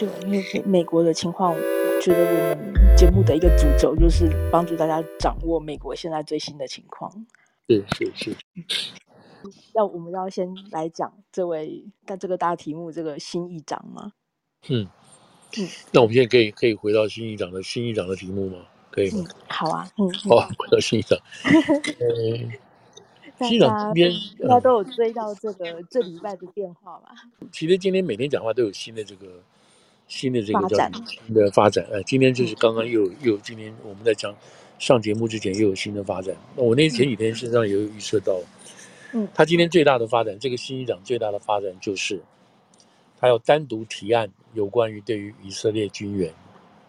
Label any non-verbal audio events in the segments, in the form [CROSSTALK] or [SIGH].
对，因为美美国的情况，我觉得我们节目的一个主轴就是帮助大家掌握美国现在最新的情况。是是是。要我们要先来讲这位但这个大题目，这个新议长吗？嗯嗯。那我们现在可以可以回到新议长的新议长的题目吗？可以吗？嗯、好啊，嗯。好，回到新议长。[LAUGHS] 嗯。新议长今天应该都有追到这个、嗯、这礼拜的变化吧？其实今天每天讲话都有新的这个新的这个叫新的发展。呃，今天就是刚刚又又今天我们在讲上节目之前又有新的发展。那我那前几天身上也有预测到。嗯，他今天最大的发展，这个新议长最大的发展就是，他要单独提案有关于对于以色列军援，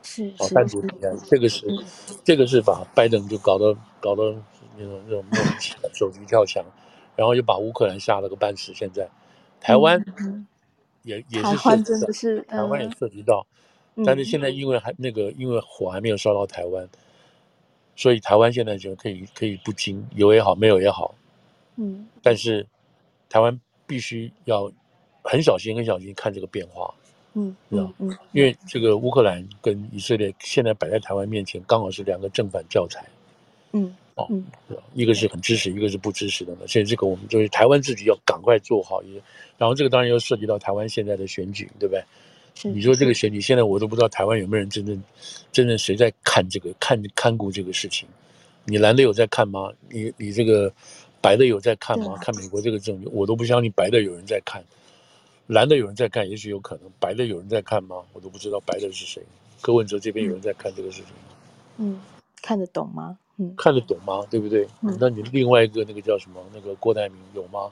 是，哦，单独提案，这个是，这个是把拜登就搞得搞得那种那种莫名其妙手机跳墙，然后又把乌克兰吓了个半死。现在台湾也也是涉及到，台湾也涉及到，但是现在因为还那个因为火还没有烧到台湾，所以台湾现在就可以可以不惊，有也好，没有也好。嗯，但是台湾必须要很小心、很小心看这个变化。嗯，嗯嗯，因为这个乌克兰跟以色列现在摆在台湾面前，刚好是两个正反教材。嗯，哦，一个是很支持，一个是不支持的呢。所以这个我们就是台湾自己要赶快做好。也，然后这个当然又涉及到台湾现在的选举，对不对？你说这个选举，现在我都不知道台湾有没有人真正、真正谁在看这个、看看顾这个事情。你蓝的有在看吗？你你这个。白的有在看吗？看美国这个政局，我都不相信白的有人在看，蓝的有人在看，也许有可能。白的有人在看吗？我都不知道白的是谁。柯文哲这边有人在看这个事情吗？嗯，看得懂吗？嗯，看得懂吗？对不对？嗯，那你另外一个那个叫什么？那个郭台铭有吗？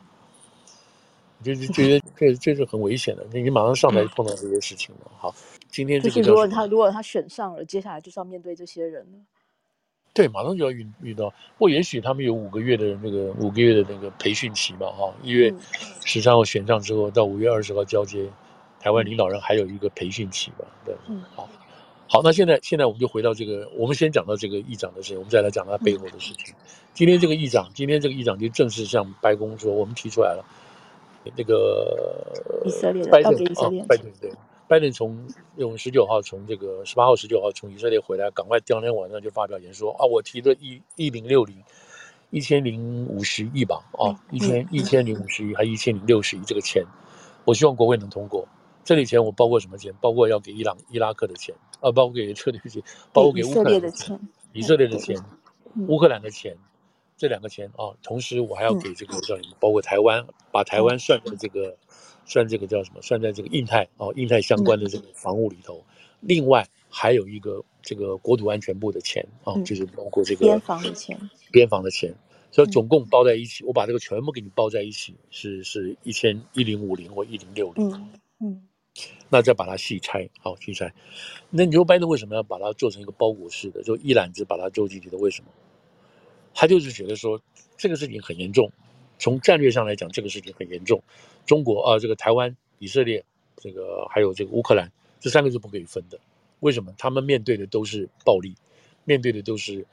就是觉得这这是很危险的，你马上上台碰到这些事情了。[LAUGHS] 好，今天这个如果他如果他选上了，接下来就是要面对这些人了。对，马上就要遇遇到，或也许他们有五个月的那个五个月的那个培训期嘛，哈，一月十三号选上之后，到五月二十号交接，台湾领导人还有一个培训期吧，对，嗯，好，好，那现在现在我们就回到这个，我们先讲到这个议长的事情，我们再来讲他背后的事情。今天这个议长，今天这个议长就正式向白宫说，我们提出来了，那个以色列拜登啊，拜登对。拜登从用十九号从这个十八号十九号从以色列回来，赶快当天晚上就发表言说啊，我提了一一零六零一千零五十亿吧，啊，一千一千零五十亿还一千零六十亿这个钱，我希望国会能通过。这里钱我包括什么钱？包括要给伊朗伊拉克的钱，啊，包括给这里钱，包括给乌克兰的钱，以色列的钱，乌克兰的钱，这两个钱啊，同时我还要给这个叫什么？包括台湾，把台湾算在这个。算这个叫什么？算在这个印太啊，印太相关的这个防务里头。嗯、另外还有一个这个国土安全部的钱啊、嗯，就是包括这个边防的钱，边防的钱。所以总共包在一起，嗯、我把这个全部给你包在一起，是是一千一零五零或一零六零。嗯嗯。那再把它细拆，好细拆。那牛掰的为什么要把它做成一个包裹式的，就一揽子把它做进去的？为什么？他就是觉得说这个事情很严重。从战略上来讲，这个事情很严重。中国啊，这个台湾、以色列，这个还有这个乌克兰，这三个是不可以分的。为什么？他们面对的都是暴力，面对的都是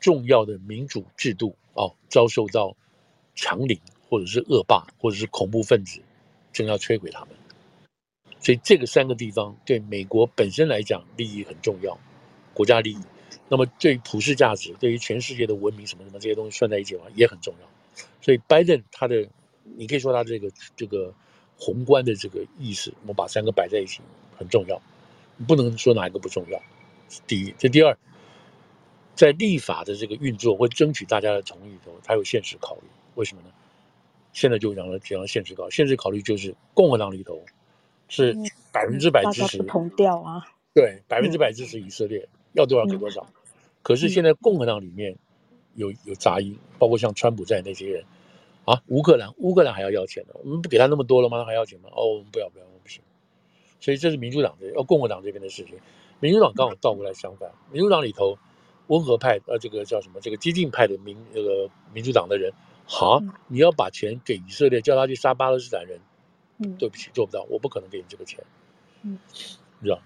重要的民主制度啊，遭受到强凌，或者是恶霸，或者是恐怖分子，正要摧毁他们。所以这个三个地方对美国本身来讲利益很重要，国家利益。那么对于普世价值，对于全世界的文明什么什么这些东西算在一起的话，也很重要。所以拜登他的，你可以说他这个这个宏观的这个意识，我们把三个摆在一起很重要，不能说哪一个不重要。第一，这第二，在立法的这个运作或争取大家的同意的时候，他有现实考虑。为什么呢？现在就讲了讲了现实考，现实考虑就是共和党里头是百分之百支持，同调啊，对，百分之百支持以色列，要多少给多少。可是现在共和党里面。有有杂音，包括像川普在那些人，啊，乌克兰乌克兰还要要钱呢，我们不给他那么多了吗？他还要钱吗？哦，我们不要不要，我们不行。所以这是民主党的，要共和党这边的事情。民主党刚好倒过来相反，民主党里头温和派，呃，这个叫什么？这个激进派的民那个民主党的人，好，你要把钱给以色列，叫他去杀巴勒斯坦人，嗯，对不起，做不到，我不可能给你这个钱，嗯，你知道？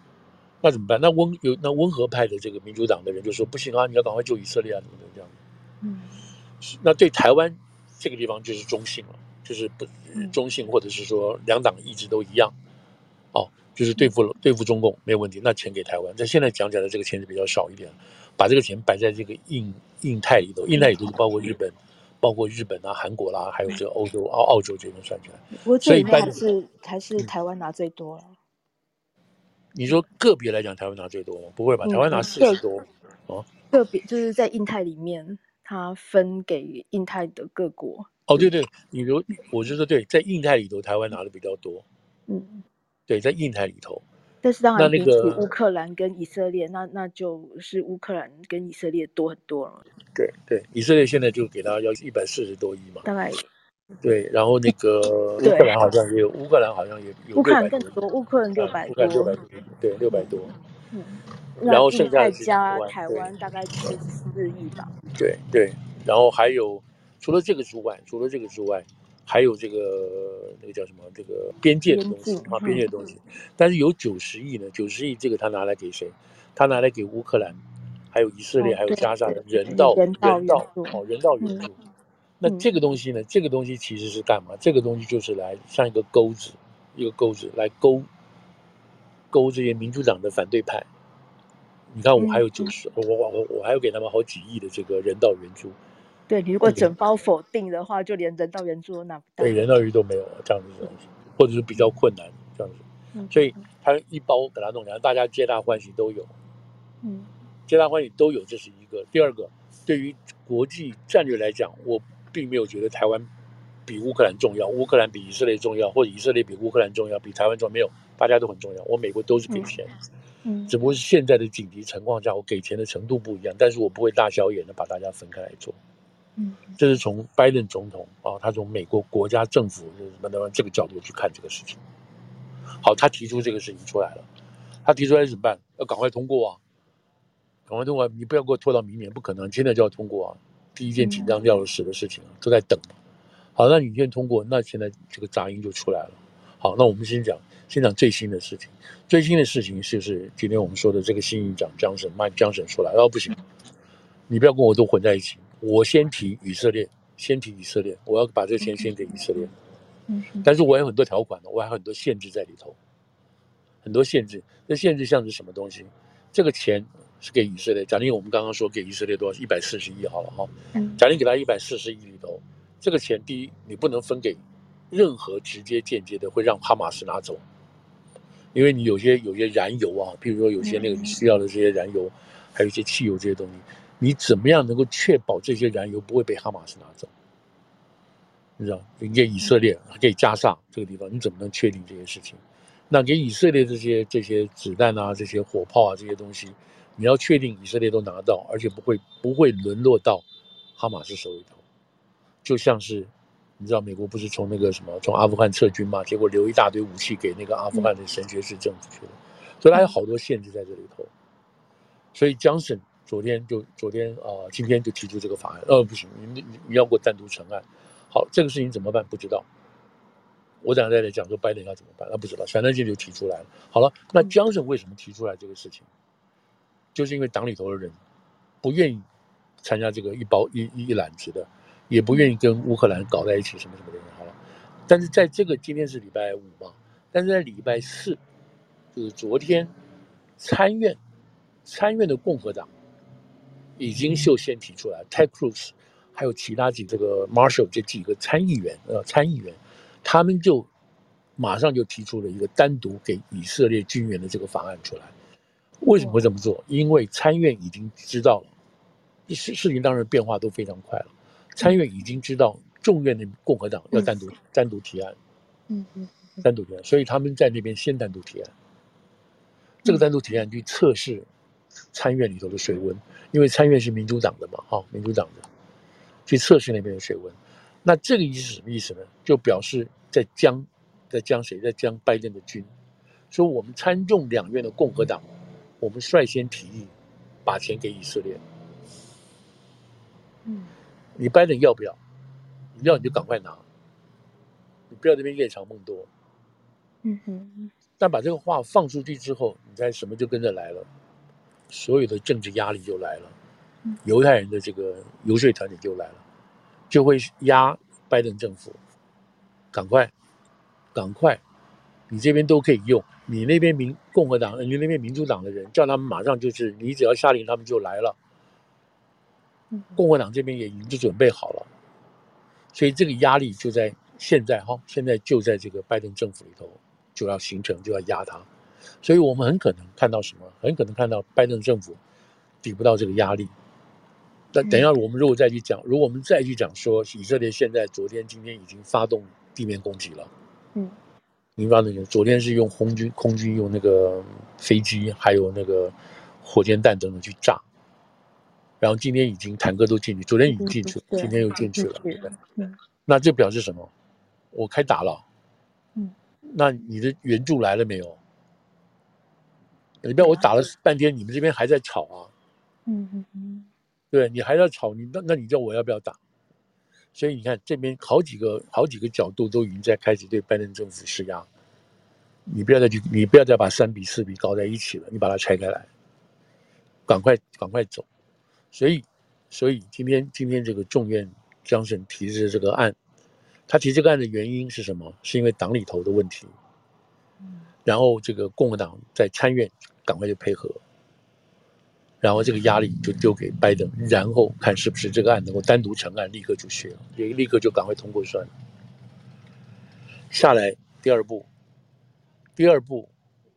那怎么办？那温有那温和派的这个民主党的人就说不行啊，你要赶快救以色列啊，怎么怎么这样。嗯，那对台湾这个地方就是中性了，就是不中性，或者是说两党一直都一样，哦，就是对付对付中共没有问题，那钱给台湾。但现在讲起来，这个钱是比较少一点，把这个钱摆在这个印印太里头，印太里头就包括日本，包括日本啊、韩国啦，还有这个欧洲、澳澳洲这边算起来。所以还是还是台湾拿最多了。你说个别来讲，台湾拿最多吗？不会吧？台湾拿四十多哦。个别就是在印太里面，它分给印太的各国。哦，对对，你如我就说对，在印太里头，台湾拿的比较多。嗯，对，在印太里头。但是当然，比起乌克兰跟以色列，那那就是乌克兰跟以色列多很多了。对对，以色列现在就给他要一百四十多亿嘛。大概。对，然后那个乌克兰好像也有，乌克兰好像也有。乌克兰更多，乌克兰六百多。六百多，对，六百多。嗯。然后剩下加台湾大概七十四亿吧。对对，然后还有除了这个之外，除了这个之外，还有这个那个叫什么？这个边界的东西啊，边界的东西。但是有九十亿呢，九十亿这个他拿来给谁？他拿来给乌克兰，还有以色列，还有加沙的人道人道哦，人道援助。那这个东西呢？这个东西其实是干嘛？这个东西就是来像一个钩子，一个钩子来勾勾这些民主党的反对派。你看，我还有九十，我我我我还要给他们好几亿的这个人道援助。对，你如果整包否定的话，就连人道援助都拿不到。对，人道援助都没有这样子的东西，或者是比较困难这样子。所以他一包给他弄来，大家皆大欢喜都有。嗯，皆大欢喜都有，这是一个。第二个，对于国际战略来讲，我并没有觉得台湾比乌克兰重要，乌克兰比以色列重要，或者以色列比乌克兰重要，比台湾重要，没有，大家都很重要。我美国都是给钱。嗯，只不过是现在的紧急情况下，我给钱的程度不一样，但是我不会大小眼的把大家分开来做。嗯，这是从拜登总统啊，他从美国国家政府什么的这个角度去看这个事情。好，他提出这个事情出来了，他提出来怎么办？要赶快通过啊！赶快通过，你不要给我拖到明年，不可能，现在就要通过啊！第一件紧张要死的事情都在等。好，那你先通过，那现在这个杂音就出来了。好，那我们先讲。先讲最新的事情，最新的事情就是今天我们说的这个新议长江省麦江省出来，哦不行，你不要跟我都混在一起，我先提以色列，先提以色列，我要把这个钱先给以色列，嗯，但是我有很多条款的，我还有很多限制在里头，很多限制，这限制像是什么东西？这个钱是给以色列，假定我们刚刚说给以色列多少？一百四十亿好了哈，假定给他一百四十亿里头，这个钱第一你不能分给任何直接间接的会让哈马斯拿走。因为你有些有些燃油啊，譬如说有些那个需要的这些燃油，还有一些汽油这些东西，你怎么样能够确保这些燃油不会被哈马斯拿走？你知道，给以色列，给加上这个地方，你怎么能确定这些事情？那给以色列这些这些子弹啊，这些火炮啊，这些东西，你要确定以色列都拿到，而且不会不会沦落到哈马斯手里头，就像是。你知道美国不是从那个什么从阿富汗撤军嘛？结果留一大堆武器给那个阿富汗的神学式政府去了，所以它有好多限制在这里头。所以江省昨天就昨天啊、呃，今天就提出这个法案。呃，不行，你你你要给我单独成案。好，这个事情怎么办？不知道。我等下再来讲说拜登要怎么办，那不知道。反正就就提出来了。好了，那江省为什么提出来这个事情？就是因为党里头的人不愿意参加这个一包一一揽子的。也不愿意跟乌克兰搞在一起，什么什么的，好了。但是在这个今天是礼拜五嘛，但是在礼拜四，就是昨天，参院参院的共和党已经就先提出来，Ted Cruz 还有其他几这个 Marshall 这几个参议员呃参议员，他们就马上就提出了一个单独给以色列军援的这个法案出来。为什么会这么做？因为参院已经知道了，事事情当然变化都非常快了。参院已经知道众院的共和党要单独、嗯、单独提案，嗯嗯，单独提案，所以他们在那边先单独提案。这个单独提案去测试参院里头的水温，因为参院是民主党的嘛，哈，民主党的去测试那边的水温。那这个意思是什么意思呢？就表示在将在将谁在将拜登的军，说我们参众两院的共和党，我们率先提议把钱给以色列。嗯。你拜登要不要？你要你就赶快拿，你不要这边夜长梦多。嗯哼。但把这个话放出去之后，你猜什么就跟着来了？所有的政治压力就来了，犹太人的这个游说团体就来了，就会压拜登政府，赶快，赶快你这边都可以用，你那边民共和党，你那边民主党的人叫他们马上就是，你只要下令，他们就来了。共和党这边也已经就准备好了，所以这个压力就在现在哈，现在就在这个拜登政府里头就要形成，就要压他，所以我们很可能看到什么？很可能看到拜登政府抵不到这个压力。但等一下，我们如果再去讲，如果我们再去讲说，以色列现在昨天、今天已经发动地面攻击了，嗯。你发现昨天是用空军，空军用那个飞机，还有那个火箭弹等等去炸，然后今天已经坦克都进去，昨天已经进去了，今天又进去了。那这表示什么？我开打了。嗯。那你的援助来了没有？你不要我打了半天，你们这边还在吵啊。嗯嗯嗯。对，你还在吵，你那那你叫我要不要打？所以你看，这边好几个好几个角度都已经在开始对拜登政府施压。你不要再去，你不要再把三比四比搞在一起了，你把它拆开来，赶快赶快走。所以，所以今天今天这个众院江省提的这个案，他提这个案的原因是什么？是因为党里头的问题。然后这个共和党在参院赶快就配合。然后这个压力就丢给拜登，然后看是不是这个案能够单独成案，立刻就学了，也立刻就赶快通过算了。下来第二步，第二步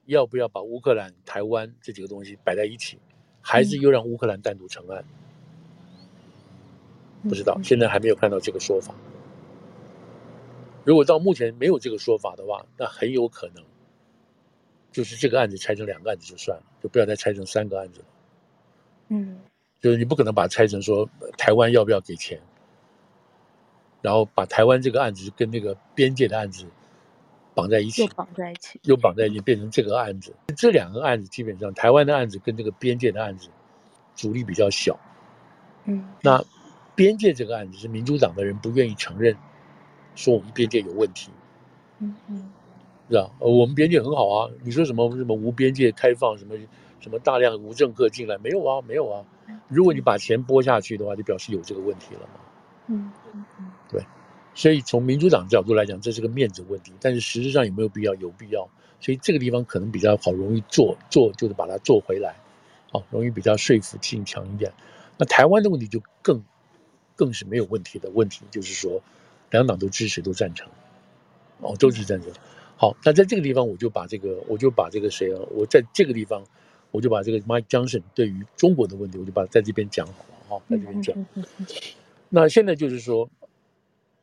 要不要把乌克兰、台湾这几个东西摆在一起，还是又让乌克兰单独成案？不知道，现在还没有看到这个说法。如果到目前没有这个说法的话，那很有可能就是这个案子拆成两个案子就算了，就不要再拆成三个案子了。嗯，就是你不可能把它拆成说台湾要不要给钱，然后把台湾这个案子跟那个边界的案子绑在一起，又绑在一起，又绑在一起，变成这个案子。这两个案子基本上，台湾的案子跟这个边界的案子阻力比较小。嗯，那边界这个案子是民主党的人不愿意承认，说我们边界有问题。嗯嗯，是吧？我们边界很好啊，你说什么什么无边界开放什么？什么大量无政客进来没有啊？没有啊！如果你把钱拨下去的话，就表示有这个问题了嘛。嗯嗯嗯，对。所以从民主党角度来讲，这是个面子问题。但是实质上有没有必要？有必要。所以这个地方可能比较好，容易做做就是把它做回来，哦，容易比较说服性强一点。那台湾的问题就更更是没有问题的问题，就是说两党都支持，都赞成，哦，都是赞成。好，那在这个地方我就把这个我就把这个谁啊？我在这个地方。我就把这个 Mike Johnson 对于中国的问题，我就把它在这边讲好了哈，在这边讲。那现在就是说，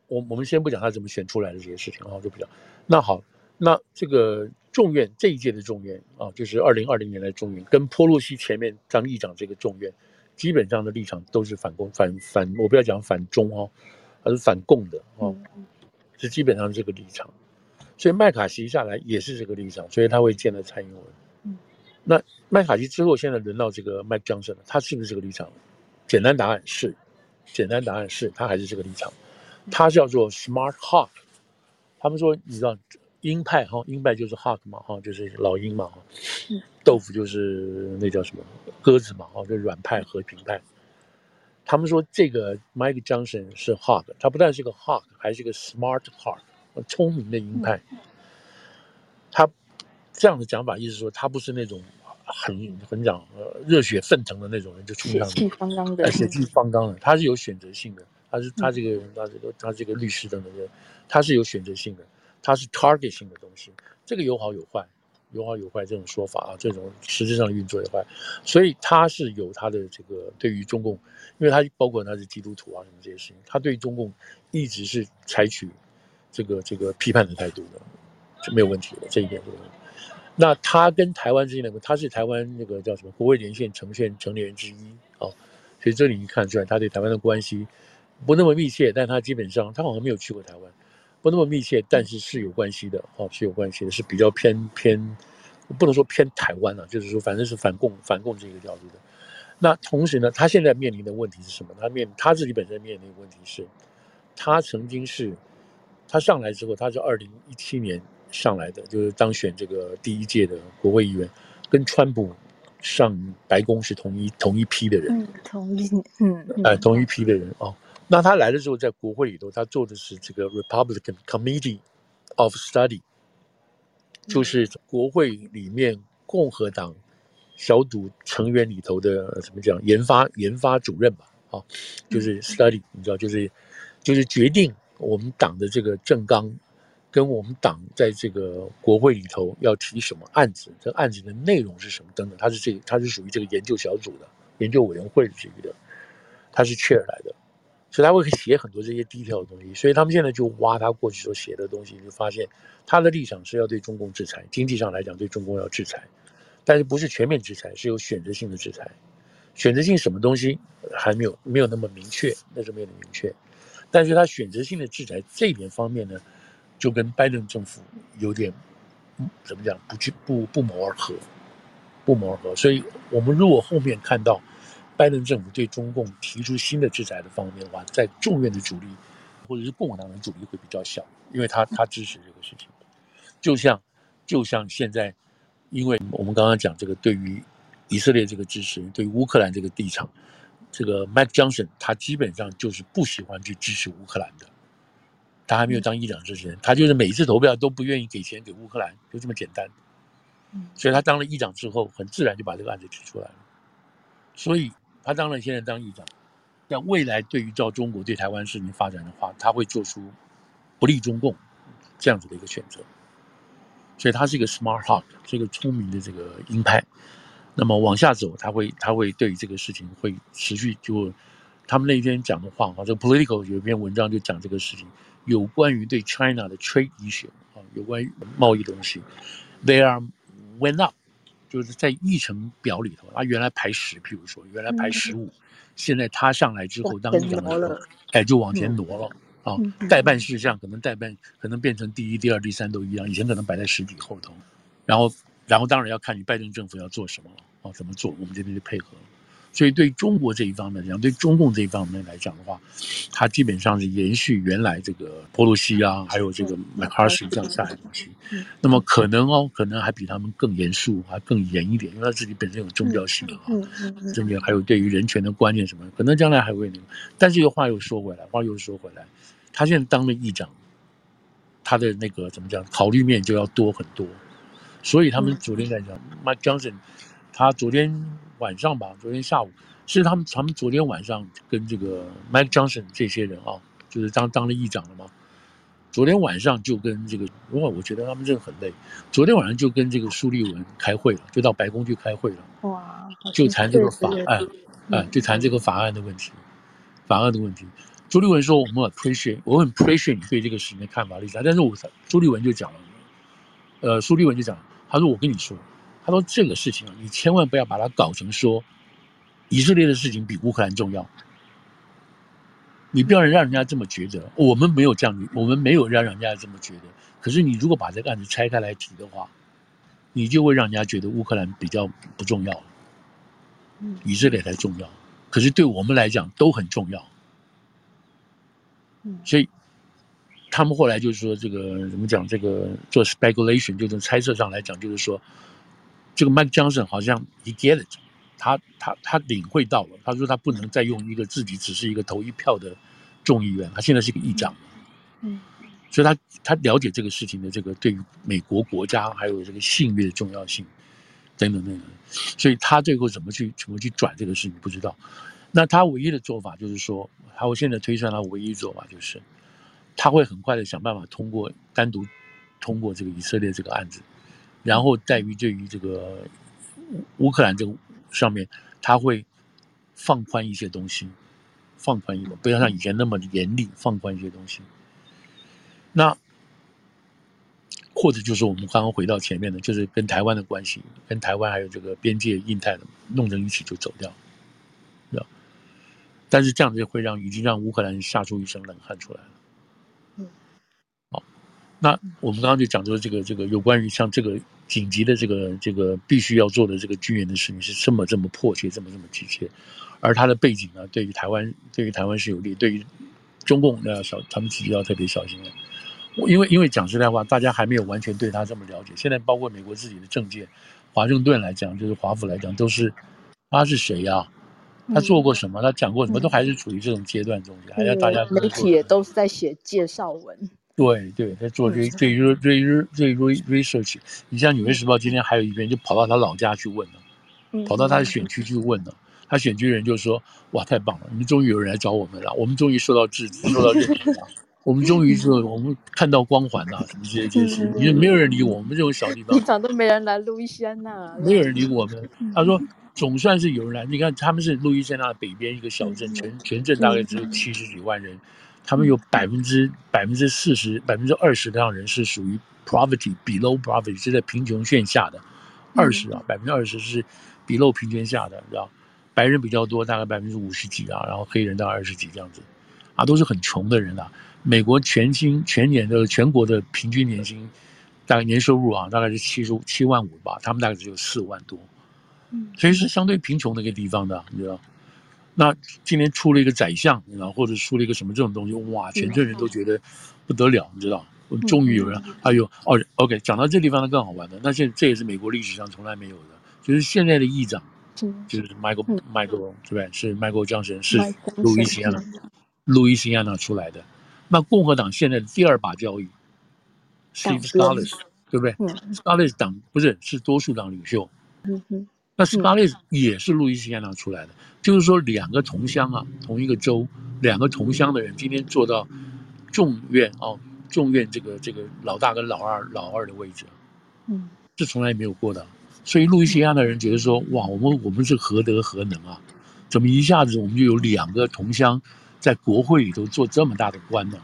我我们先不讲他怎么选出来的这些事情啊，就不讲。那好，那这个众院这一届的众院啊，就是二零二零年的众院，跟波洛西前面当议长这个众院，基本上的立场都是反共、反反，我不要讲反中哦，而是反共的哦，是基本上这个立场。所以麦卡锡下来也是这个立场，所以他会见了蔡英文。那麦卡锡之后，现在轮到这个 Mike Johnson 了，他是不是这个立场？简单答案是，简单答案是他还是这个立场。他叫做 Smart Hawk，他们说你知道鹰派哈，鹰派就是 Hawk 嘛哈，就是老鹰嘛哈，豆腐就是那叫什么鸽子嘛哈，就软派和平派。他们说这个 Mike Johnson 是 Hawk，他不但是个 Hawk，还是个 Smart Hawk，聪明的鹰派。他这样的讲法，意思说他不是那种。很很讲呃热血沸腾的那种人就冲上去，血气方刚的，血气方刚的，他是有选择性的，他是他这个人他这个他这个律师等等的，他是有选择性的，他是 target 性的东西，这个有好有坏，有好有坏这种说法啊，这种实质上的运作有坏，所以他是有他的这个对于中共，因为他包括他是基督徒啊什么这些事情，他对中共一直是采取这个这个批判的态度的，是没有问题的，这一点没有问题。那他跟台湾之间的，他是台湾那个叫什么国会连线成员成员之一哦，所以这里你看出来他对台湾的关系不那么密切，但他基本上他好像没有去过台湾，不那么密切，但是是有关系的哦，是有关系的，是比较偏偏不能说偏台湾啊，就是说反正是反共反共这个角度的。那同时呢，他现在面临的问题是什么？他面他自己本身面临的问题是，他曾经是他上来之后，他是二零一七年。上来的就是当选这个第一届的国会议员，跟川普上白宫是同一同一批的人，嗯，同一，嗯，哎，同一批的人哦。那他来的时候，在国会里头，他做的是这个 Republican Committee of Study，就是国会里面共和党小组成员里头的怎么讲研发研发主任吧，啊，就是 study，你知道，就是就是决定我们党的这个政纲跟我们党在这个国会里头要提什么案子，这个案子的内容是什么等等，他是这个，他是属于这个研究小组的研究委员会之一的，他是 chair 来的。所以他会写很多这些低调的东西，所以他们现在就挖他过去所写的东西，就发现他的立场是要对中共制裁，经济上来讲对中共要制裁，但是不是全面制裁，是有选择性的制裁。选择性什么东西还没有没有那么明确，那是没有那么明确。但是他选择性的制裁这一点方面呢，就跟拜登政府有点怎么讲，不去不不谋而合，不谋而合。所以我们如果后面看到。拜登政府对中共提出新的制裁的方面的话，在众院的阻力，或者是共和党的阻力会比较小，因为他他支持这个事情。就像就像现在，因为我们刚刚讲这个对于以色列这个支持，对于乌克兰这个地场，这个 Mike Johnson 他基本上就是不喜欢去支持乌克兰的。他还没有当议长之前，他就是每一次投票都不愿意给钱给乌克兰，就这么简单。所以他当了议长之后，很自然就把这个案子提出来了。所以。他当然现在当议长，但未来对于照中国对台湾事情发展的话，他会做出不利中共这样子的一个选择。所以他是一个 smart heart，是一个聪明的这个鹰派。那么往下走，他会他会对这个事情会持续就他们那天讲的话啊，这个 Political 有一篇文章就讲这个事情，有关于对 China 的 trade issue 啊，有关于贸易的东西，they are went up。就是在议程表里头，他原来排十，譬如说原来排十五、嗯，现在他上来之后当议长的时候，哎，就往前挪了、嗯、啊。代办事项可能代办可能变成第一、第二、第三都一样，以前可能摆在十几后头。然后，然后当然要看你拜登政府要做什么了啊，怎么做，我们这边就配合。所以对中国这一方面来讲，对中共这一方面来讲的话，它基本上是延续原来这个波罗西啊，还有这个麦卡锡这样下来的东西。那么可能哦，可能还比他们更严肃，还更严一点，因为他自己本身有宗教性啊，这边还有对于人权的观念什么，可能将来还会那个。但是又话又说回来，话又说回来，他现在当了议长，他的那个怎么讲，考虑面就要多很多。所以他们昨天在讲，Mike Johnson，他昨天。晚上吧，昨天下午是他们，他们昨天晚上跟这个 Mike Johnson 这些人啊，就是当当了议长了嘛。昨天晚上就跟这个，哇，我觉得他们真的很累。昨天晚上就跟这个苏立文开会了，就到白宫去开会了。哇，就谈这个法案，啊，就谈这个法案的问题，法案的问题。朱立文说：“我们很 appreciate，我很 appreciate 你对这个事情的看法立场。”但是我朱立文就讲了，呃，苏立文就讲，他说：“我跟你说。”他说：“这个事情啊，你千万不要把它搞成说，以色列的事情比乌克兰重要。你不要让人家这么觉得。我们没有这样，我们没有让人家这么觉得。可是你如果把这个案子拆开来提的话，你就会让人家觉得乌克兰比较不重要，以色列才重要。可是对我们来讲都很重要。所以他们后来就是说，这个怎么讲？这个做 speculation，就从猜测上来讲，就是说。”这个 Mike Johnson 好像 he get it，他他他领会到了。他说他不能再用一个自己只是一个投一票的众议员，他现在是个议长，嗯，所以他他了解这个事情的这个对于美国国家还有这个信誉的重要性等等等等，所以他最后怎么去怎么去转这个事情不知道。那他唯一的做法就是说，他我现在推算他唯一做法就是，他会很快的想办法通过单独通过这个以色列这个案子。然后在于对于这个乌乌克兰这个上面，他会放宽一些东西，放宽一点，不要像以前那么严厉，放宽一些东西。那或者就是我们刚刚回到前面的，就是跟台湾的关系，跟台湾还有这个边界、印太的弄成一起就走掉，对吧？但是这样子会让已经让乌克兰吓出一身冷汗出来了。好，那我们刚刚就讲说这个这个有关于像这个。紧急的这个这个必须要做的这个军援的事情是这么这么迫切，这么这么急切，而它的背景呢，对于台湾对于台湾是有利，对于中共要小，他们自己要特别小心的。因为因为讲实在话，大家还没有完全对他这么了解。现在包括美国自己的政界，华盛顿来讲，就是华府来讲，都是他是谁呀、啊？他做过什么？他讲过什么？都还是处于这种阶段中间，还要大家媒体也都是在写介绍文。对对，在做这这这这这 research。你像《纽约时报》今天还有一篇，就跑到他老家去问了，跑到他的选区去问了。他选区人就说：“哇，太棒了！你们终于有人来找我们了，我们终于受到支持，[LAUGHS] 受到认同了。我们终于是，我们看到光环了，什么这些这些事，因为没有人理我，我们这种小地方，一场都没人来路易斯安那，没有人理我们。他说，总算是有人来。你看，他们是路易斯安那北边一个小镇，全全镇大概只有七十几万人，他们有百分之百分之四十、百分之二十的样人是属于 poverty below poverty，是在贫穷线下的，二十啊，百分之二十是 below 贫穷下的，知道。”白人比较多，大概百分之五十几啊，然后黑人大概二十几这样子，啊，都是很穷的人啊。美国全薪全年的全国的平均年薪，大概年收入啊，大概是七十七万五吧，他们大概只有四万多，嗯，所以是相对贫穷的一个地方的，你知道。那今天出了一个宰相，你知道，或者出了一个什么这种东西，哇，全镇人都觉得不得了，你知道，终于有人，还有哦，OK，讲到这地方呢更好玩的，那现这也是美国历史上从来没有的，就是现在的议长。就是 Michael Michael 对不对？是 Michael Johnson，是路易斯安那，路易斯安那出来的。那共和党现在的第二把交椅，Steve Scalise，对不对？Scalise 党不是是多数党领袖。嗯哼。那 Scalise 也是路易斯安那出来的，就是说两个同乡啊，同一个州，两个同乡的人今天做到众院哦，众院这个这个老大跟老二老二的位置，嗯，这从来没有过的。所以路易斯安那人觉得说，哇，我们我们是何德何能啊？怎么一下子我们就有两个同乡在国会里头做这么大的官呢？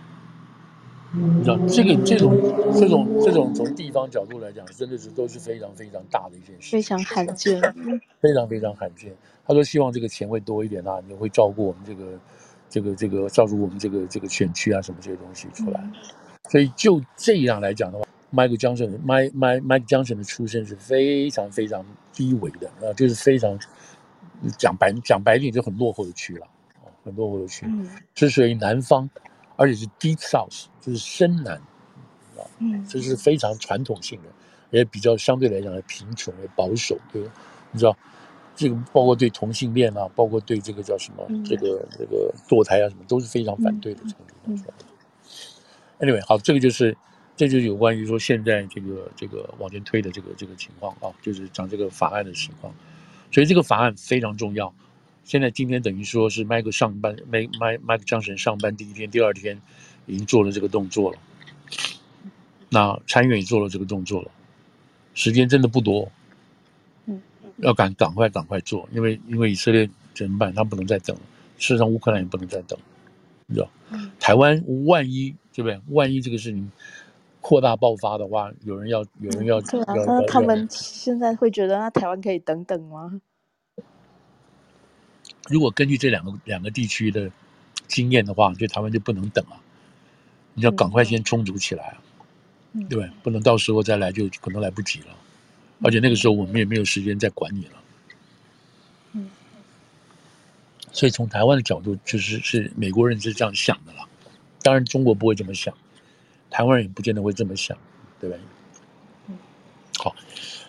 你知道，这个这种这种这种从地方角度来讲，真的是都是非常非常大的一件事，非常罕见，[LAUGHS] 非常非常罕见。他说希望这个钱会多一点啊，你会照顾我们这个这个这个照顾我们这个这个选区啊什么这些东西出来。所以就这样来讲的话。Michael Johnson，Mike Mike Mike Johnson 的出身是非常非常低微的啊，就是非常讲白讲白点就很落后的区了，很落后的区，是属于南方，而且是 Deep South，就是深南，啊，这是非常传统性的，也比较相对来讲的贫穷、也保守，对，你知道，这个包括对同性恋啊，包括对这个叫什么，这个这个堕胎啊什么，都是非常反对的这种地方。Anyway，好，这个就是。这就是有关于说现在这个这个往前推的这个这个情况啊，就是讲这个法案的情况，所以这个法案非常重要。现在今天等于说是麦克上班，麦麦麦克强森上班第一天、第二天已经做了这个动作了，那参议院也做了这个动作了，时间真的不多，嗯，要赶赶快赶快做，因为因为以色列怎么办？他不能再等了，事实上乌克兰也不能再等，你知道，台湾万一对不对？万一这个事情。扩大爆发的话，有人要，有人要。对啊，那他们现在会觉得，那台湾可以等等吗？如果根据这两个两个地区的经验的话，就台湾就不能等了，你要赶快先充足起来啊，嗯、对，不能到时候再来就可能来不及了，而且那个时候我们也没有时间再管你了。嗯。所以从台湾的角度，就是是美国人是这样想的了，当然中国不会这么想。台湾人也不见得会这么想，对不对？好，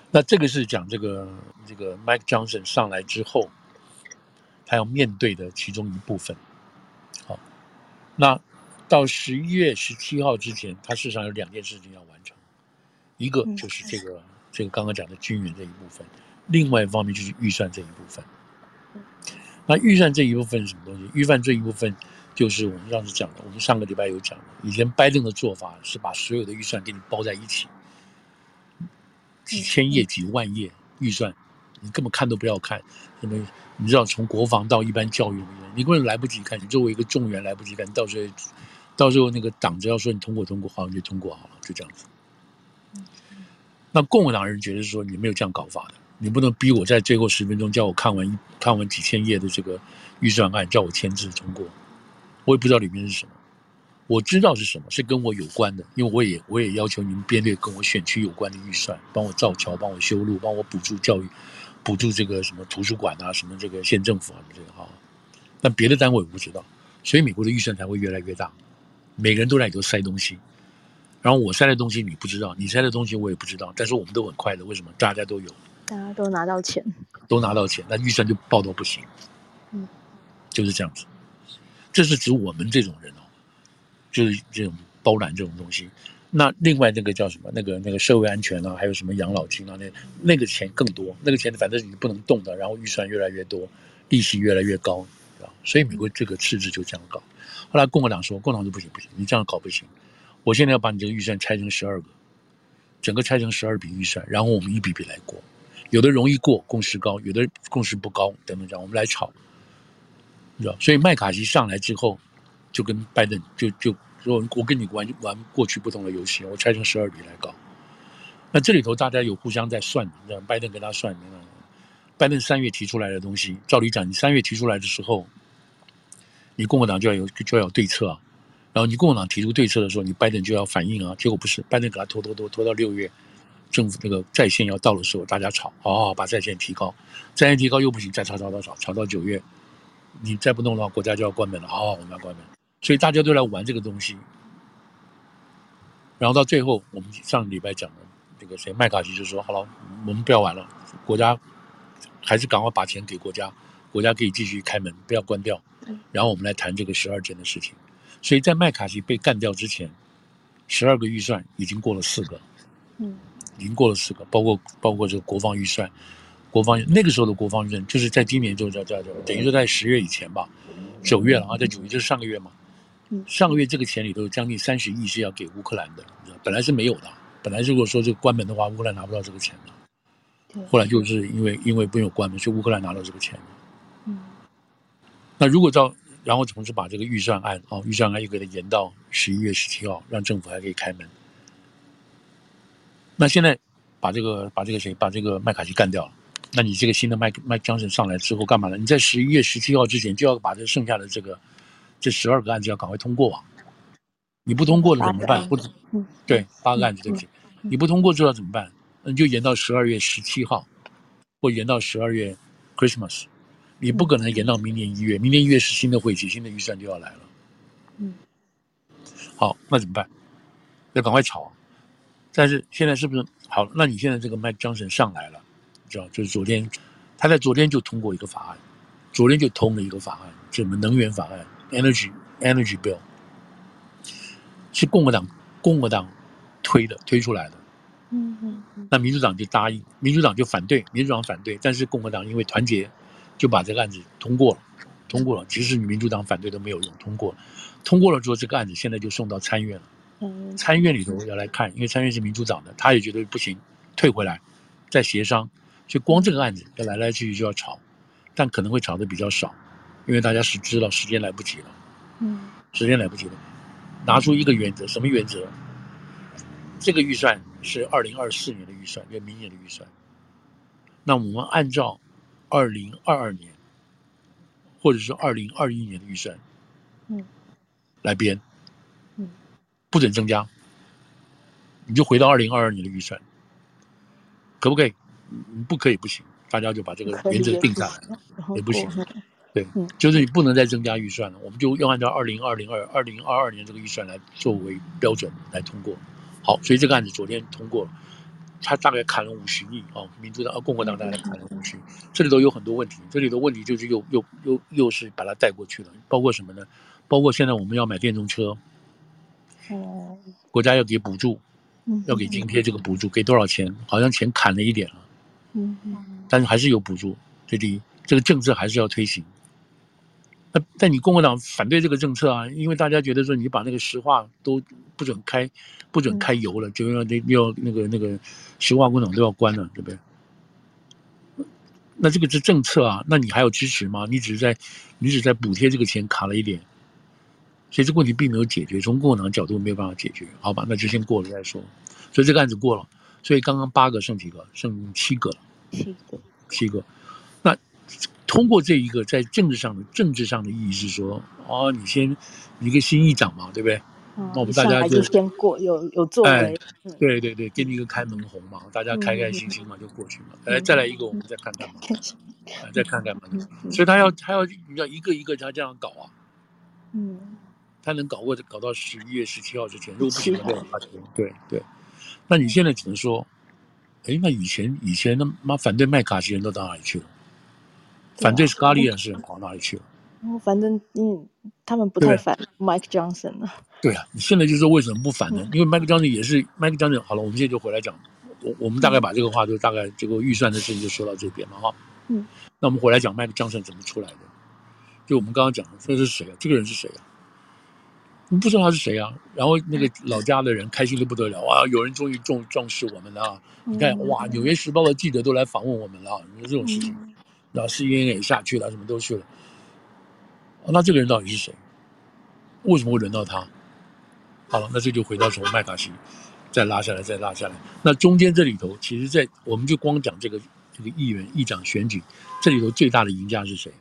那这个是讲这个这个 Mike Johnson 上来之后，他要面对的其中一部分。好，那到十一月十七号之前，他事实上有两件事情要完成，一个就是这个这个刚刚讲的军援这一部分，另外一方面就是预算这一部分。那预算这一部分是什么东西？预算这一部分。就是我们上次讲的，我们上个礼拜有讲的，以前拜登的做法是把所有的预算给你包在一起，几千页、几万页预算，你根本看都不要看。什么？你知道，从国防到一般教育，你根本来不及看。你作为一个众员来不及看，到时候，到时候那个党只要说你通过通过，好，你就通过好了，就这样子。那共和党人觉得说你没有这样搞法的，你不能逼我在最后十分钟叫我看完看完几千页的这个预算案，叫我签字通过。我也不知道里面是什么，我知道是什么，是跟我有关的，因为我也我也要求你们编列跟我选区有关的预算，帮我造桥，帮我修路，帮我补助教育，补助这个什么图书馆啊，什么这个县政府啊这个哈，但别的单位我不知道，所以美国的预算才会越来越大，每个人都在里头塞东西，然后我塞的东西你不知道，你塞的东西我也不知道，但是我们都很快乐，为什么？大家都有，大家都拿到钱，都拿到钱，那预算就爆到不行，嗯，就是这样子。这是指我们这种人哦，就是这种包揽这种东西。那另外那个叫什么？那个那个社会安全啊，还有什么养老金啊？那那个钱更多，那个钱反正你不能动的，然后预算越来越多，利息越来越高，所以美国这个赤字就这样搞。后来共和党说，共和党说不行不行，你这样搞不行，我现在要把你这个预算拆成十二个，整个拆成十二笔预算，然后我们一笔笔来过，有的容易过，共识高；有的共识不高，等等这样，我们来吵，知道？所以麦卡锡上来之后，就跟拜登就就说，我跟你玩玩过去不同的游戏，我拆成十二笔来搞。那这里头大家有互相在算，你知道？拜登跟他算，你知道？拜登三月提出来的东西，照理讲，你三月提出来的时候。你共和党就要有就要有对策啊，然后你共和党提出对策的时候，你拜登就要反应啊。结果不是，拜登给他拖拖拖拖到六月，政府那个在线要到的时候，大家吵，好好把在线提高，在线提高又不行，再吵吵吵吵吵到九月，你再不弄的话，国家就要关门了。好好，我们要关门，所以大家都来玩这个东西。然后到最后，我们上礼拜讲的这个谁麦卡锡就说：“好了，我们不要玩了，国家还是赶快把钱给国家，国家可以继续开门，不要关掉。”然后我们来谈这个十二件的事情，所以在麦卡锡被干掉之前，十二个预算已经过了四个，嗯，已经过了四个，包括包括这个国防预算，国防那个时候的国防预算就是在今年就叫叫叫，等于说在十月以前吧，九月了啊，在九月就是上个月嘛，上个月这个钱里头将近三十亿是要给乌克兰的，本来是没有的，本来如果说这个关门的话，乌克兰拿不到这个钱的，后来就是因为因为没有关门，所以乌克兰拿到这个钱。那如果照，然后同时把这个预算案啊，预算案又给它延到十一月十七号，让政府还可以开门。那现在把这个把这个谁把这个麦卡锡干掉了，那你这个新的麦麦江森上来之后干嘛呢？你在十一月十七号之前就要把这剩下的这个这十二个案子要赶快通过啊！你不通过了怎么办？不，对，八个案子对不起，你不通过之后怎么办？那你就延到十二月十七号，或延到十二月 Christmas。你不可能延到明年一月，明年一月是新的会期，新的预算就要来了。嗯，好，那怎么办？要赶快炒。但是现在是不是好？那你现在这个 Mike Johnson 上来了，你知道，就是昨天，他在昨天就通过一个法案，昨天就通了一个法案，什么能源法案 （Energy Energy Bill），是共和党共和党推的，推出来的。嗯嗯。那民主党就答应，民主党就反对，民主党反对，但是共和党因为团结。就把这个案子通过了，通过了，即使你民主党反对都没有用，通过了，通过了之后，这个案子现在就送到参院了。嗯，参院里头要来看，因为参院是民主党的，他也觉得不行，退回来，再协商。所以光这个案子要来来去去就要吵，但可能会吵的比较少，因为大家是知道时间来不及了。嗯，时间来不及了，拿出一个原则，什么原则？这个预算是二零二四年的预算，就明年的预算。那我们按照。二零二二年，或者是二零二一年的预算，嗯，来编，嗯，不准增加，你就回到二零二二年的预算，可不可以？不可以，不行，大家就把这个原则定下来，也不行，[LAUGHS] 对，就是你不能再增加预算了，我们就要按照二零二零二二零二二年这个预算来作为标准来通过。好，所以这个案子昨天通过了。他大概砍了五十亿哦，民主党、啊、共和党大概砍了五十亿，这里头有很多问题，这里的问题就是又又又又是把它带过去了，包括什么呢？包括现在我们要买电动车，哦，国家要给补助，要给津贴，这个补助给多少钱？好像钱砍了一点了，嗯嗯，但是还是有补助，这第一，这个政策还是要推行。那但你共和党反对这个政策啊，因为大家觉得说你把那个石化都不准开，不准开油了，就要那要那个那个石化工厂都要关了，对不对？那这个是政策啊，那你还有支持吗？你只是在你只在补贴这个钱卡了一点，所以这个问题并没有解决，从共和党角度没有办法解决，好吧？那就先过了再说。所以这个案子过了，所以刚刚八个剩几个？剩七个了，七个，七个。通过这一个在政治上的政治上的意义是说，哦，你先一个新议长嘛，对不对？嗯、那我们大家就，就先过，有有作为、哎嗯，对对对，给你一个开门红嘛，大家开开心心嘛，就过去嘛。来、嗯，再来一个，我们再看看嘛，嗯、再看看嘛。所以他要他要你要一个一个他这样搞啊，嗯，他能搞过搞到十一月十七号之前，如果不行，的话对对。那你现在只能说，哎，那以前以前那妈反对麦卡锡人都到哪里去了？反对斯卡利亚是跑哪里去了？反正嗯，他们不太反 Mike Johnson 了。对啊，你现在就说为什么不反呢？嗯、因为 Mike Johnson 也是 Mike Johnson。好了，我们现在就回来讲，我我们大概把这个话就大概这个预算的事情就说到这边了哈。嗯，那我们回来讲 Mike Johnson 怎么出来的？就我们刚刚讲的，这是谁啊？这个人是谁啊？你不知道他是谁啊？然后那个老家的人开心的不得了啊！有人终于重重视我们了啊！你看哇，《纽约时报》的记者都来访问我们了，你说这种事情，然后 CNN 也下去了，什么都去了。那这个人到底是谁？为什么会轮到他？好了，那这就回到从麦卡锡再拉下来，再拉下来。那中间这里头，其实，在我们就光讲这个这个议员议长选举，这里头最大的赢家是谁？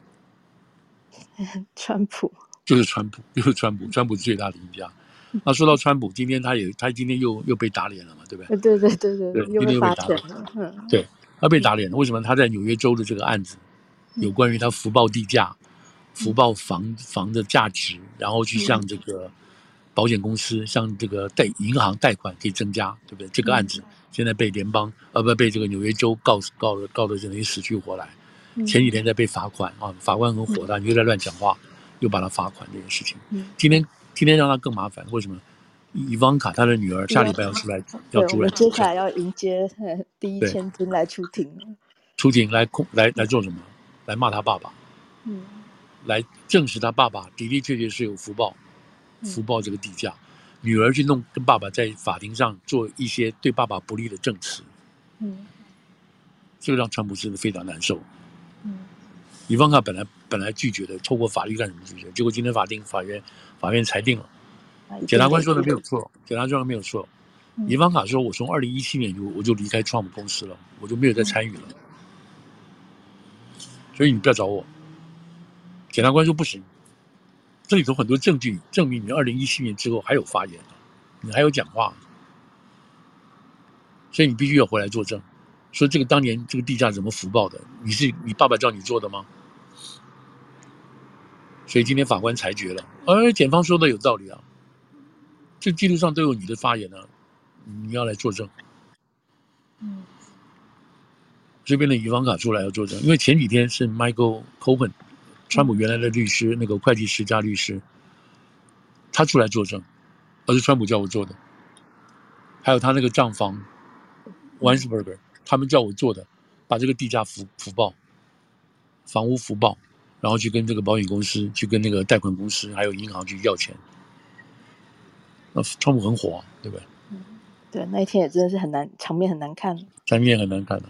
[LAUGHS] 川普。就是川普，就是川普，川普是最大的赢家。[LAUGHS] 那说到川普，今天他也，他今天又又被打脸了嘛，对不对？对对对对对，今天又被打脸了。嗯，对，他被打脸了。为什么？他在纽约州的这个案子，有关于他福报地价。福报房房的价值，然后去向这个保险公司、向这个贷银行贷款可以增加，对不对？这个案子现在被联邦呃不被这个纽约州告告的告的等于死去活来。前几天在被罚款啊，法官很火大，你又在乱讲话，又把他罚款这件事情。今天今天让他更麻烦，为什么？伊万卡他的女儿下礼拜要出来要出来，接下来要迎接第一千金来出庭，出庭来控来来做什么？来骂他爸爸。嗯。来证实他爸爸的的确确是有福报，福报这个地价，女儿去弄跟爸爸在法庭上做一些对爸爸不利的证词，嗯，这个让川普真的非常难受，嗯，伊万卡本来本来拒绝的，透过法律干什么拒绝？结果今天法庭法院法院裁定了，检察官说的没有错，检察官说的没有错，伊万卡说，我从二零一七年就我就离开川普公司了，我就没有再参与了，所以你不要找我。检察官说不行，这里头很多证据证明你二零一七年之后还有发言，你还有讲话，所以你必须要回来作证，说这个当年这个地价怎么福报的？你是你爸爸叫你做的吗？所以今天法官裁决了，而检方说的有道理啊，这记录上都有你的发言呢、啊，你要来作证。嗯，这边的伊万卡出来要作证，因为前几天是 Michael Cohen。川普原来的律师，那个会计师加律师，他出来作证，而是川普叫我做的。还有他那个账房，Weinberger，他们叫我做的，把这个地价福福报，房屋福报，然后去跟这个保险公司，去跟那个贷款公司，还有银行去要钱。那川普很火啊，对不对？嗯，对，那一天也真的是很难，场面很难看，场面很难看的。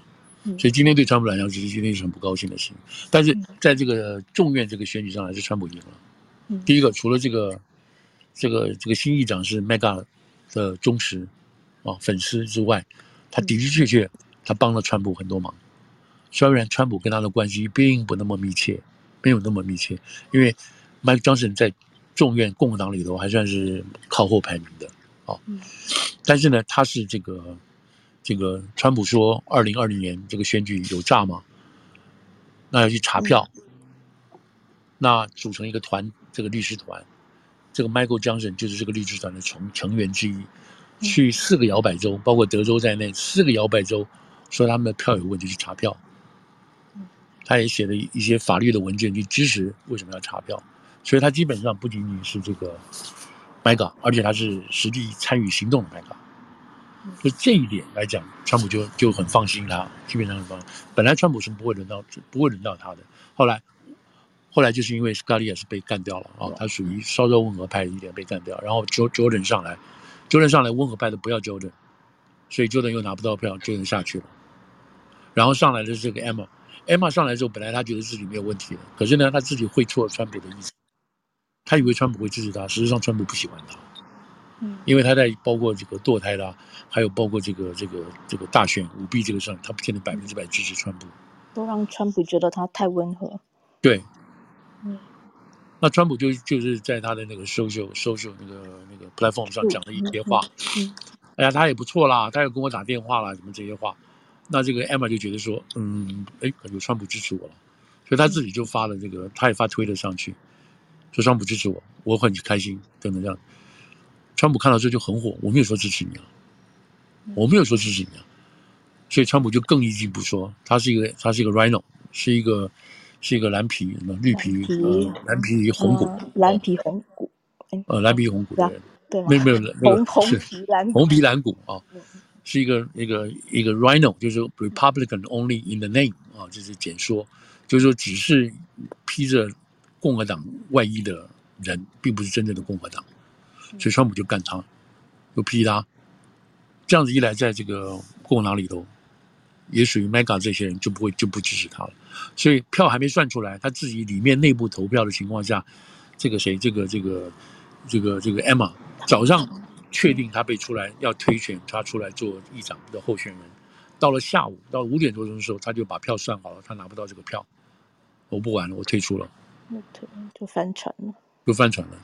所以今天对川普来讲，其实今天是很不高兴的事情。但是在这个众院这个选举上，还是川普赢了。第一个，除了这个这个这个新议长是 Mega 的忠实啊粉丝之外，他的的确确他帮了川普很多忙。虽然川普跟他的关系并不那么密切，没有那么密切，因为 Mike Johnson 在众院共和党里头还算是靠后排名的啊。但是呢，他是这个。这个川普说，二零二零年这个选举有诈吗？那要去查票，那组成一个团，这个律师团，这个 Michael Johnson 就是这个律师团的成成员之一，去四个摇摆州，包括德州在内，四个摇摆州说他们的票有问题，去查票。他也写了一些法律的文件去支持为什么要查票，所以他基本上不仅仅是这个 Mega，而且他是实际参与行动的就这一点来讲，川普就就很放心他，基本上很放心。本来川普是不会轮到，不会轮到他的。后来，后来就是因为斯卡利亚是被干掉了啊，他属于稍稍温和派一点被干掉，然后 Jo Jordan 上来，Jordan 上来温和派的不要 Jordan，所以 Jordan 又拿不到票，Jordan 下去了。然后上来的是这个 Emma，Emma 上来之后，本来他觉得自己没有问题的，可是呢，他自己会错川普的意思，他以为川普会支持他，实际上川普不喜欢他。因为他在包括这个堕胎啦，还有包括这个这个这个大选舞弊这个上，他不见得百分之百支持川普，都让川普觉得他太温和。对，嗯，那川普就就是在他的那个 social social 那个那个 platform 上讲了一些话，嗯，嗯哎呀，他也不错啦，他也跟我打电话啦，什么这些话，那这个 Emma 就觉得说，嗯，哎，感觉川普支持我了，所以他自己就发了这个，他也发推了上去，说川普支持我，我很开心，等等这样。川普看到这就很火，我没有说支持你啊，我没有说支持你啊，所以川普就更一句不说，他是一个他是一个 rhino，是一个是一个蓝皮绿皮蓝皮呃蓝皮红骨、嗯、蓝皮红骨，呃蓝皮红骨的人，对，没有没有那个红红皮蓝红皮蓝骨啊。是一个一个一个 Rhino，就是 Republican only in the name 啊，就是简说，就是说只是披着共和党外衣的人，并不是真正的共和党，所以川普就干他，就批他，这样子一来，在这个共和党里头，也属于 mega 这些人就不会就不支持他了，所以票还没算出来，他自己里面内部投票的情况下，这个谁，这个这个这个这个 Emma 早上。确定他被出来要推选他出来做议长的候选人，到了下午到五点多钟的时候，他就把票算好了，他拿不到这个票，我不玩了，我退出了，就翻船了，就翻船了。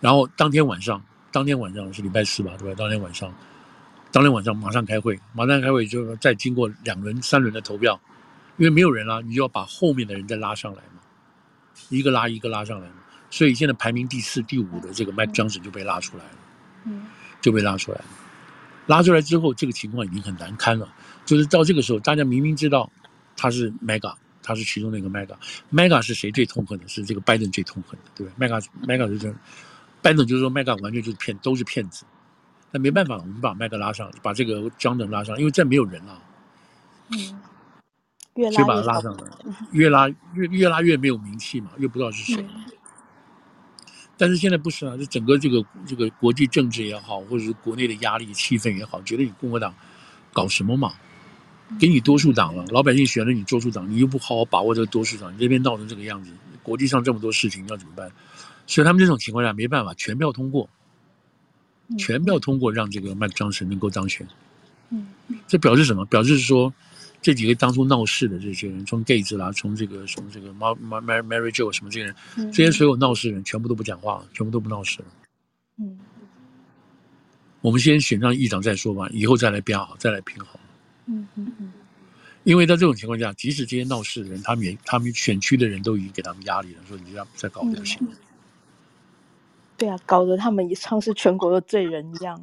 然后当天晚上，当天晚上是礼拜四吧，对吧？当天晚上，当天晚上马上开会，马上开会，就是再经过两轮、三轮的投票，因为没有人了，你就要把后面的人再拉上来嘛，一个拉一个拉上来嘛，所以现在排名第四、第五的这个 Mike Johnson 就被拉出来了。嗯就被拉出来了，拉出来之后，这个情况已经很难堪了。就是到这个时候，大家明明知道他是 mega，他是其中的一个 mega，mega 是谁最痛恨的？是这个拜登最痛恨的，对不对？MAGA MAGA 就是拜登就是说 MAGA 完全就是骗，都是骗子。那没办法，我们把 MAGA 拉上，把这个 Johnson 拉上，因为再没有人了。嗯，越拉越把他拉上来，越拉越越拉越没有名气嘛，越不知道是谁。嗯但是现在不是啊，这整个这个这个国际政治也好，或者是国内的压力气氛也好，觉得你共和党搞什么嘛？给你多数党了，老百姓选了你多数党，你又不好好把握这个多数党，你这边闹成这个样子，国际上这么多事情要怎么办？所以他们这种情况下没办法，全票通过，全票通过让这个麦克张神能够当选。嗯，这表示什么？表示说。这几个当初闹事的这些人，从 Gates 啦，从这个从这个 Mary Mary Joe 什么这些人，这些所有闹事的人全部都不讲话了，全部都不闹事了。嗯，我们先选上议长再说吧，以后再来编好，再来评好。嗯嗯嗯。因为在这种情况下，即使这些闹事的人，他们也他们选区的人都已经给他们压力了，说你要再搞不行。对啊，搞得他们也像是全国的罪人一样。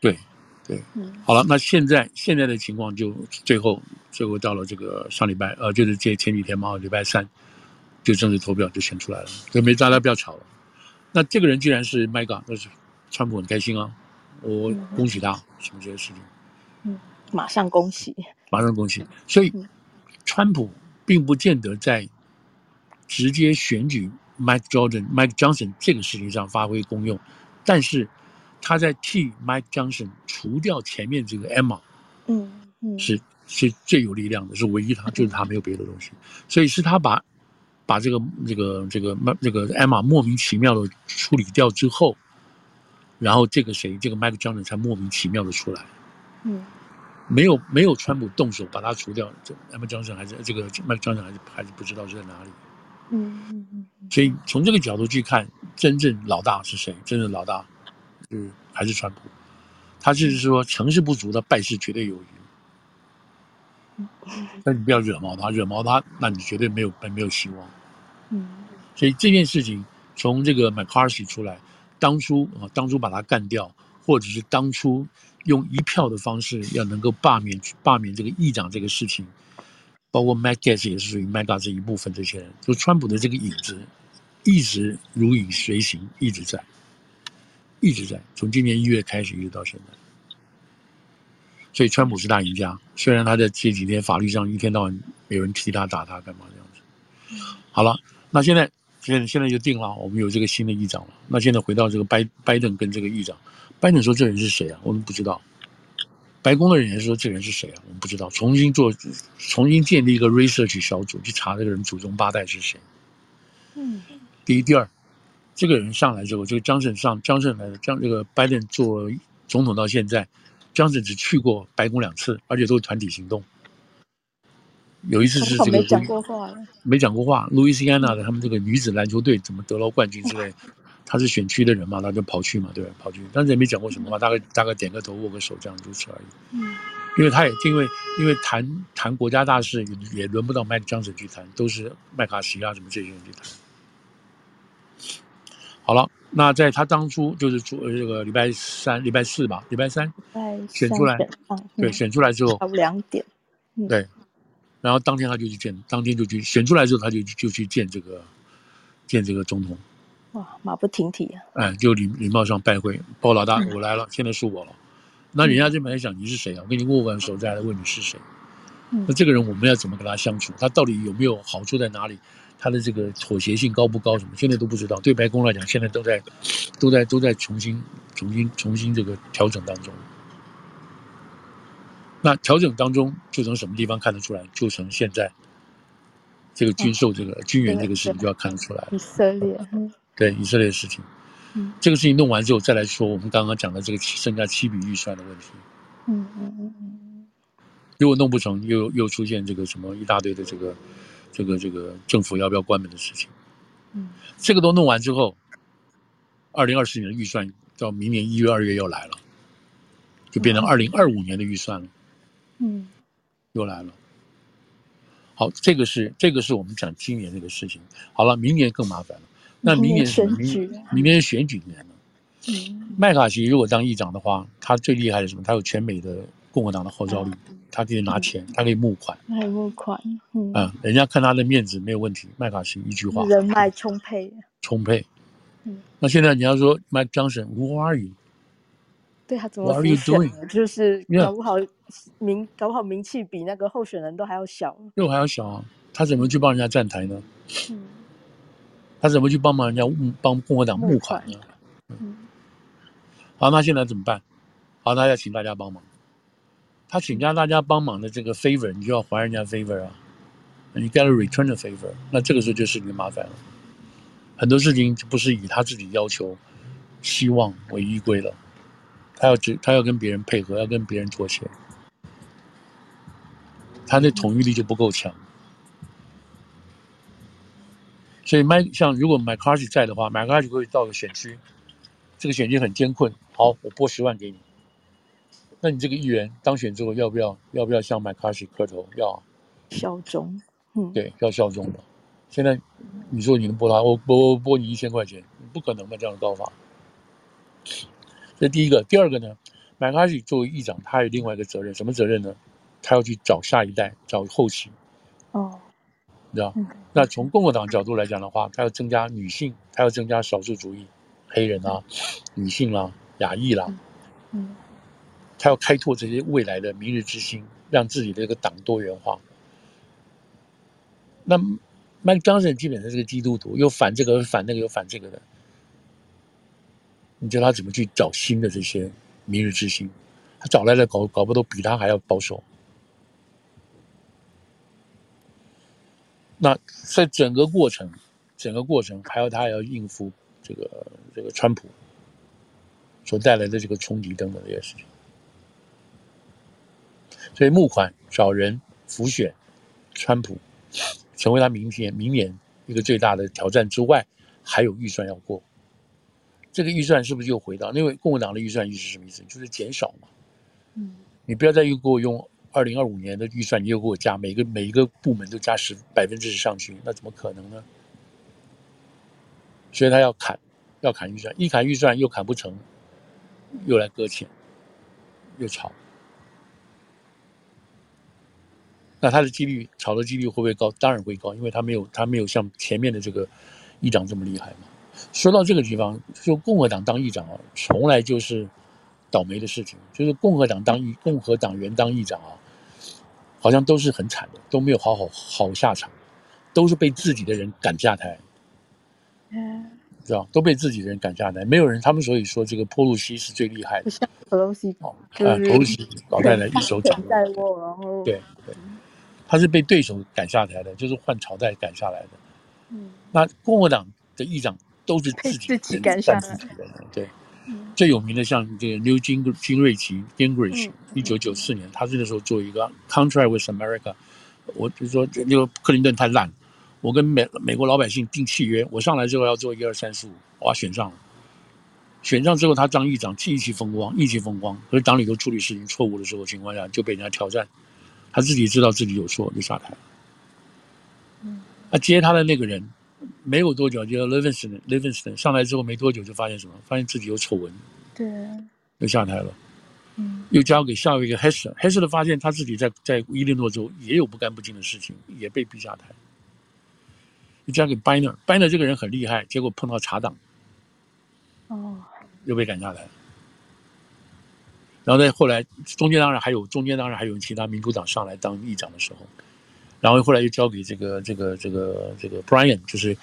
对。对，好了，那现在现在的情况就最后最后到了这个上礼拜，呃，就是这前几天嘛，礼拜三就正式投票就选出来了，就没大家不要吵了。那这个人既然是 MAGA，那是川普很开心啊，我恭喜他，什么这些事情，嗯，马上恭喜，马上恭喜。所以川普并不见得在直接选举 Mike Jordan、Mike Johnson 这个事情上发挥功用，但是。他在替 Mike Johnson 除掉前面这个 Emma，嗯嗯，是是最有力量的，是唯一他，就是他没有别的东西，所以是他把把这个这个这个这个 Emma 莫名其妙的处理掉之后，然后这个谁这个 Mike Johnson 才莫名其妙的出来，嗯，没有没有川普动手把他除掉，这 Emma Johnson 还是这个 Mike Johnson 还是还是不知道是在哪里，嗯嗯嗯，所以从这个角度去看，真正老大是谁？真正老大。是，还是川普，他就是说成事不足的败事绝对有余。那你不要惹毛他，惹毛他，那你绝对没有没有希望。嗯，所以这件事情从这个 McCarthy 出来，当初啊，当初把他干掉，或者是当初用一票的方式要能够罢免罢免这个议长这个事情，包括 Matt Gaetz 也是属于 MAGA 这一部分这些人，就川普的这个影子一直如影随形，一直在。一直在，从今年一月开始一直到现在，所以川普是大赢家。虽然他在这几天法律上一天到晚有人踢他打他干嘛这样子。好了，那现在现在现在就定了，我们有这个新的议长了。那现在回到这个拜拜登跟这个议长，拜登说这人是谁啊？我们不知道。白宫的人员说这人是谁啊？我们不知道。重新做，重新建立一个 research 小组去查这个人祖宗八代是谁。嗯，第一，第二。这个人上来之后，这个江胜上江胜来的，江这个拜登做总统到现在，江胜只去过白宫两次，而且都是团体行动。有一次是这个没讲过话，没讲过话。路易斯安那的他们这个女子篮球队怎么得了冠军之类，他是选区的人嘛，他就跑去嘛，对吧？跑去，但是也没讲过什么话，大概大概点个头，握个手这样如此而已。嗯，因为他也因为因为谈谈国家大事也也轮不到麦克江省去谈，都是麦卡锡啊什么这些人去谈。好了，那在他当初就是出这个礼拜三、礼拜四吧，礼拜三选出来，对，选出来之后，下午两点，对，然后当天他就去见，当天就去选出来之后，他就就去见这个见这个总统。哇，马不停蹄啊！哎，就礼礼貌上拜会，包老大，我来了，现在是我了。那人家这边在想你是谁啊？我跟你握完手再来问你是谁。那这个人我们要怎么跟他相处？他到底有没有好处在哪里？他的这个妥协性高不高？什么现在都不知道。对白宫来讲，现在都在都在都在重新重新重新这个调整当中。那调整当中就从什么地方看得出来？就从现在这个军售这个军援这个事情就要看得出来。以色列，对以色列的事情，嗯，这个事情弄完之后再来说我们刚刚讲的这个剩下七笔预算的问题。嗯嗯嗯嗯。如果弄不成，又又出现这个什么一大堆的这个，这个这个政府要不要关门的事情，嗯，这个都弄完之后，二零二四年的预算到明年一月二月又来了，就变成二零二五年的预算了，嗯，又来了。好，这个是这个是我们讲今年这个事情。好了，明年更麻烦了。那明年选举？明年明年是选举年了。嗯，麦卡锡如果当议长的话，他最厉害的是什么？他有全美的共和党的号召力。他可以拿钱，他可以募款，可以募款，嗯，嗯，人家看他的面子没有问题。麦卡锡一句话，人脉充沛，充沛。嗯，那现在你要说 Mike Johnson，Who are you？对他怎么 What are you doing？就是搞不好名，搞不好名气比那个候选人都还要小，又还要小啊？他怎么去帮人家站台呢？嗯，他怎么去帮忙人家帮共和党募款呢？嗯，好，那现在怎么办？好，那要请大家帮忙。他请教大家帮忙的这个 favor，你就要还人家 favor 啊，你 gotta return the favor，那这个时候就是你的麻烦了。很多事情就不是以他自己要求、希望为依归了，他要只他要跟别人配合，要跟别人妥协，他的统御力就不够强。所以麦像如果 McCarthy 在的话，McCarthy 会到个选区，这个选区很艰困，好，我拨十万给你。那你这个议员当选之后，要不要要不要向麦卡锡磕头？要效忠，嗯，对，要效忠的。现在你说你能拨他，我拨拨你一千块钱，不可能的这样的搞法。这第一个，第二个呢，麦卡锡作为议长，他有另外一个责任，什么责任呢？他要去找下一代，找后期。哦，你知道？嗯，那从共和党角度来讲的话，他要增加女性，他要增加少数族裔，黑人啊，女性啦，亚裔啦，嗯。他要开拓这些未来的明日之星，让自己的这个党多元化。那麦当臣基本上是个基督徒，又反这个，又反那个，又反这个的。你叫他怎么去找新的这些明日之星？他找来的搞搞不都比他还要保守。那在整个过程，整个过程还有他要应付这个这个川普所带来的这个冲击等等这些事情。所以募款找人辅选，川普成为他明天明年一个最大的挑战之外，还有预算要过。这个预算是不是又回到？那位共和党的预算意思是什么意思？就是减少嘛。嗯，你不要再又给我用二零二五年的预算，你又给我加每个每一个部门都加十百分之十上去，那怎么可能呢？所以他要砍，要砍预算，一砍预算又砍不成，又来搁浅，又吵。那他的几率炒的几率会不会高？当然会高，因为他没有他没有像前面的这个议长这么厉害嘛。说到这个地方，就共和党当议长啊，从来就是倒霉的事情。就是共和党当议共和党员当议长啊，好像都是很惨的，都没有好好好下场，都是被自己的人赶下台。嗯，知道都被自己的人赶下台，没有人。他们所以说这个波路西是最厉害的。波洛西哦，啊，波洛西老太太一手掌 [LAUGHS] 握。对对。他是被对手赶下台的，就是换朝代赶下来的。嗯，那共和党的议长都是自己自己赶下来的。对，嗯、最有名的像这个 New 金金瑞奇 Gingrich，一九九四年，他是那时候做一个 Contract with America，我就说那个克林顿太烂，我跟美美国老百姓订契约，我上来之后要做一二三四五，哇，选上了。选上之后，他当议长，意气风光，意气风光。可是党里头处理事情错误的时候情况下，就被人家挑战。他自己知道自己有错，就下台。嗯，那接他的那个人没有多久，就 Livingston，Livingston 上来之后没多久就发现什么？发现自己有丑闻，对，又下台了。嗯，又交给下一个 Hester，Hester 发现他自己在在伊利诺州也有不干不净的事情，也被逼下台。又交给 Boehner，Boehner 这个人很厉害，结果碰到茶党，哦，又被赶下台。然后再后来中间当然还有中间当然还有其他民主党上来当议长的时候，然后后来又交给这个这个这个这个 Brian，就是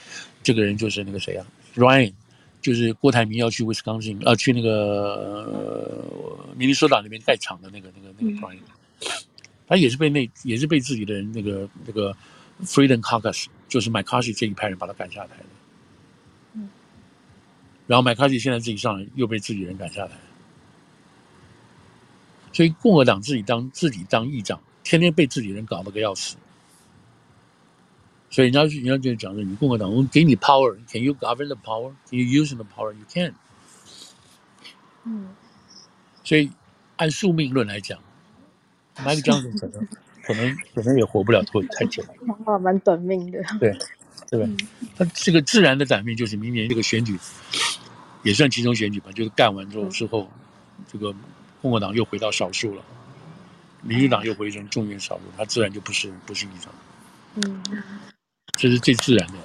这个人就是那个谁啊，Ryan。就是郭台铭要去威斯康星，啊，去那个、呃、明尼苏达那边盖厂的那个那个那个 Brian，他也是被那也是被自己的人那个那个 Freedom Caucus，就是 McCarthy 这一派人把他赶下台的。嗯，然后 McCarthy 现在自己上来又被自己人赶下来，所以共和党自己当自己当议长，天天被自己人搞得个要死。所以人家人家就讲说，你共和党，我们给你 power，can you govern the power？can you use the power？you can。嗯。所以按宿命论来讲，Mike Johnson 可能可能可能也活不了多太久。哇，蛮短命的。对，对吧？他这个自然的短命就是明年这个选举，也算其中选举吧。就是干完之后之后，这个共和党又回到少数了，民主党又回成众议院少数，他自然就不是不是议长。嗯。这是最自然的，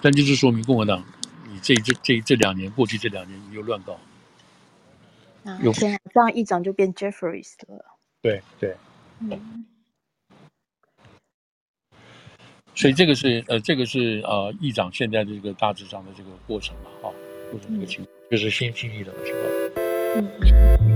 但就是说明共和党，你这这这这两年过去这两年你又乱搞，啊，有这样议长就变 Jeffries 了。对对，嗯，所以这个是呃这个是呃议长现在的这个大致上的这个过程嘛，哈，过程这个情况，就是新经历的情况。嗯。